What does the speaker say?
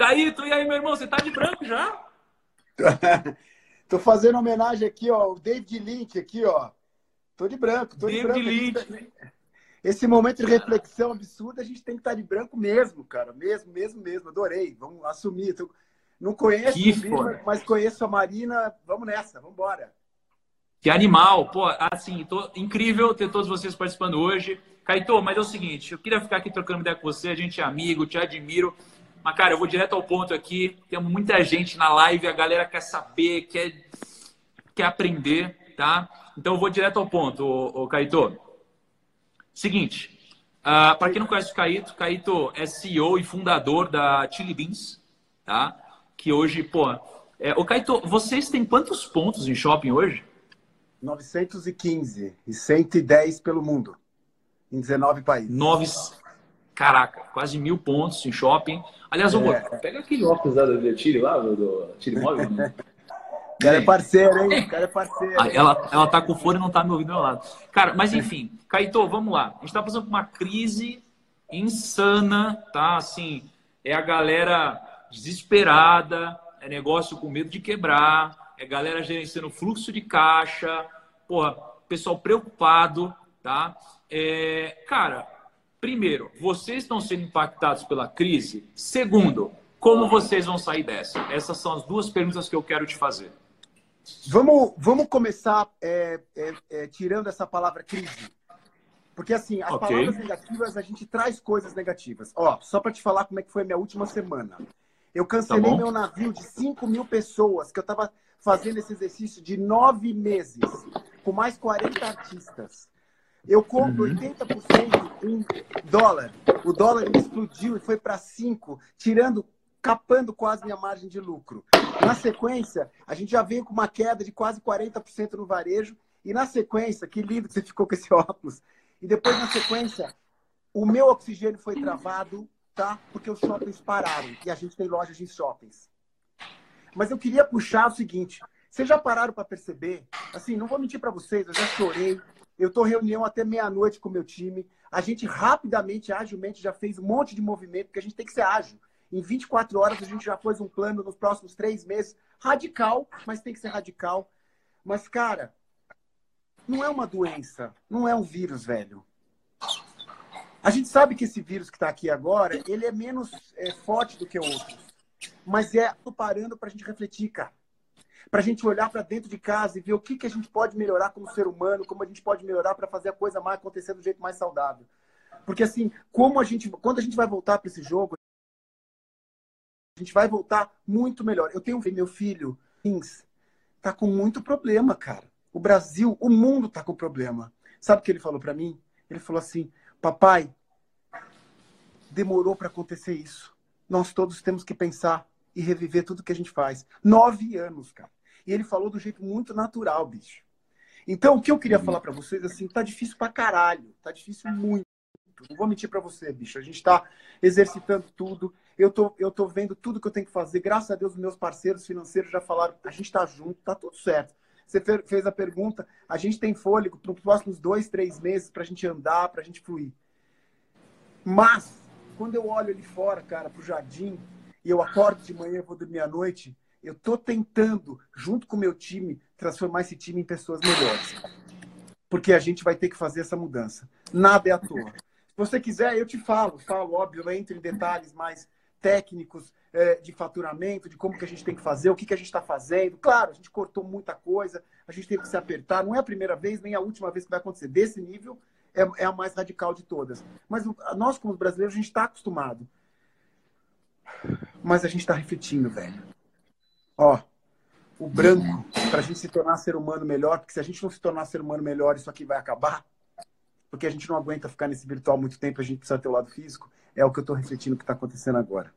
Caíto, e aí, meu irmão, você tá de branco já? tô fazendo homenagem aqui, ó, o David Lynch aqui, ó. Tô de branco, tô David de branco. Lynch. Esse momento de reflexão absurda, a gente tem que estar tá de branco mesmo, cara. Mesmo, mesmo, mesmo. Adorei. Vamos assumir. Não conheço, mas conheço a Marina. Vamos nessa, vamos embora. Que animal. Pô, assim, tô... incrível ter todos vocês participando hoje. Caetô, mas é o seguinte, eu queria ficar aqui trocando ideia com você, a gente é amigo, te admiro. Mas, cara, eu vou direto ao ponto aqui. Tem muita gente na live, a galera quer saber, quer, quer aprender, tá? Então eu vou direto ao ponto, ô, ô Caetô. Seguinte, uh, para quem não conhece o Caíto, Caíto é CEO e fundador da Chili Beans, tá? Que hoje, pô... É, ô Caíto, vocês têm quantos pontos em shopping hoje? 915 e 110 pelo mundo, em 19 países. Nove... Caraca, quase mil pontos em shopping. Aliás, é. pega aquele óculos da, da Chile lá, do, do Chile Móvel. Né? O cara é parceiro, hein? O cara é parceiro. Ah, ela, ela tá com fone e não tá me ouvindo do meu lado. Cara, mas enfim, Caetô, vamos lá. A gente tá passando por uma crise insana, tá? Assim, é a galera desesperada, é negócio com medo de quebrar, é galera gerenciando fluxo de caixa, porra, pessoal preocupado, tá? É, cara, primeiro, vocês estão sendo impactados pela crise? Segundo, como vocês vão sair dessa? Essas são as duas perguntas que eu quero te fazer. Vamos, vamos começar é, é, é, tirando essa palavra crise. Porque, assim, as okay. palavras negativas, a gente traz coisas negativas. Ó, só para te falar como é que foi a minha última semana. Eu cancelei tá meu navio de 5 mil pessoas, que eu estava fazendo esse exercício de nove meses, com mais 40 artistas. Eu compro uhum. 80% em dólar. O dólar explodiu e foi para 5, tirando capando quase minha margem de lucro. Na sequência, a gente já veio com uma queda de quase 40% no varejo. E na sequência, que lindo que você ficou com esse óculos. E depois, na sequência, o meu oxigênio foi travado, tá? Porque os shoppings pararam. E a gente tem lojas em shoppings. Mas eu queria puxar o seguinte. Vocês já pararam para perceber? Assim, não vou mentir para vocês, eu já chorei. Eu estou reunião até meia-noite com o meu time. A gente rapidamente, agilmente, já fez um monte de movimento, porque a gente tem que ser ágil. Em 24 horas a gente já pôs um plano nos próximos três meses. Radical, mas tem que ser radical. Mas, cara, não é uma doença, não é um vírus, velho. A gente sabe que esse vírus que está aqui agora, ele é menos é, forte do que outros. Mas é parando para a gente refletir, cara. Para a gente olhar para dentro de casa e ver o que, que a gente pode melhorar como ser humano, como a gente pode melhorar para fazer a coisa mais acontecer do jeito mais saudável. Porque assim, como a gente, quando a gente vai voltar para esse jogo, a gente vai voltar muito melhor. Eu tenho meu filho, tá com muito problema, cara. O Brasil, o mundo tá com problema. Sabe o que ele falou para mim? Ele falou assim: "Papai, demorou para acontecer isso. Nós todos temos que pensar e reviver tudo que a gente faz. Nove anos, cara. E ele falou do jeito muito natural, bicho. Então, o que eu queria falar para vocês, assim, tá difícil pra caralho. Tá difícil muito. Não vou mentir para você, bicho. A gente tá exercitando tudo. Eu tô, eu tô vendo tudo que eu tenho que fazer. Graças a Deus, meus parceiros financeiros já falaram, a gente está junto, tá tudo certo. Você fez a pergunta, a gente tem fôlego para os próximos dois, três meses para a gente andar, para a gente fluir. Mas, quando eu olho ali fora, cara, para o jardim, e eu acordo de manhã, vou dormir à noite, eu tô tentando, junto com o meu time, transformar esse time em pessoas melhores. Porque a gente vai ter que fazer essa mudança. Nada é à toa. Se você quiser, eu te falo, falo, óbvio, eu entro em detalhes mais técnicos é, de faturamento, de como que a gente tem que fazer, o que, que a gente está fazendo. Claro, a gente cortou muita coisa, a gente teve que se apertar. Não é a primeira vez, nem a última vez que vai acontecer. Desse nível, é, é a mais radical de todas. Mas nós, como brasileiros, a gente está acostumado. Mas a gente está refletindo, velho. Ó, o branco, para a gente se tornar ser humano melhor, porque se a gente não se tornar ser humano melhor, isso aqui vai acabar. Porque a gente não aguenta ficar nesse virtual muito tempo, a gente precisa ter o lado físico. É o que eu estou refletindo que está acontecendo agora.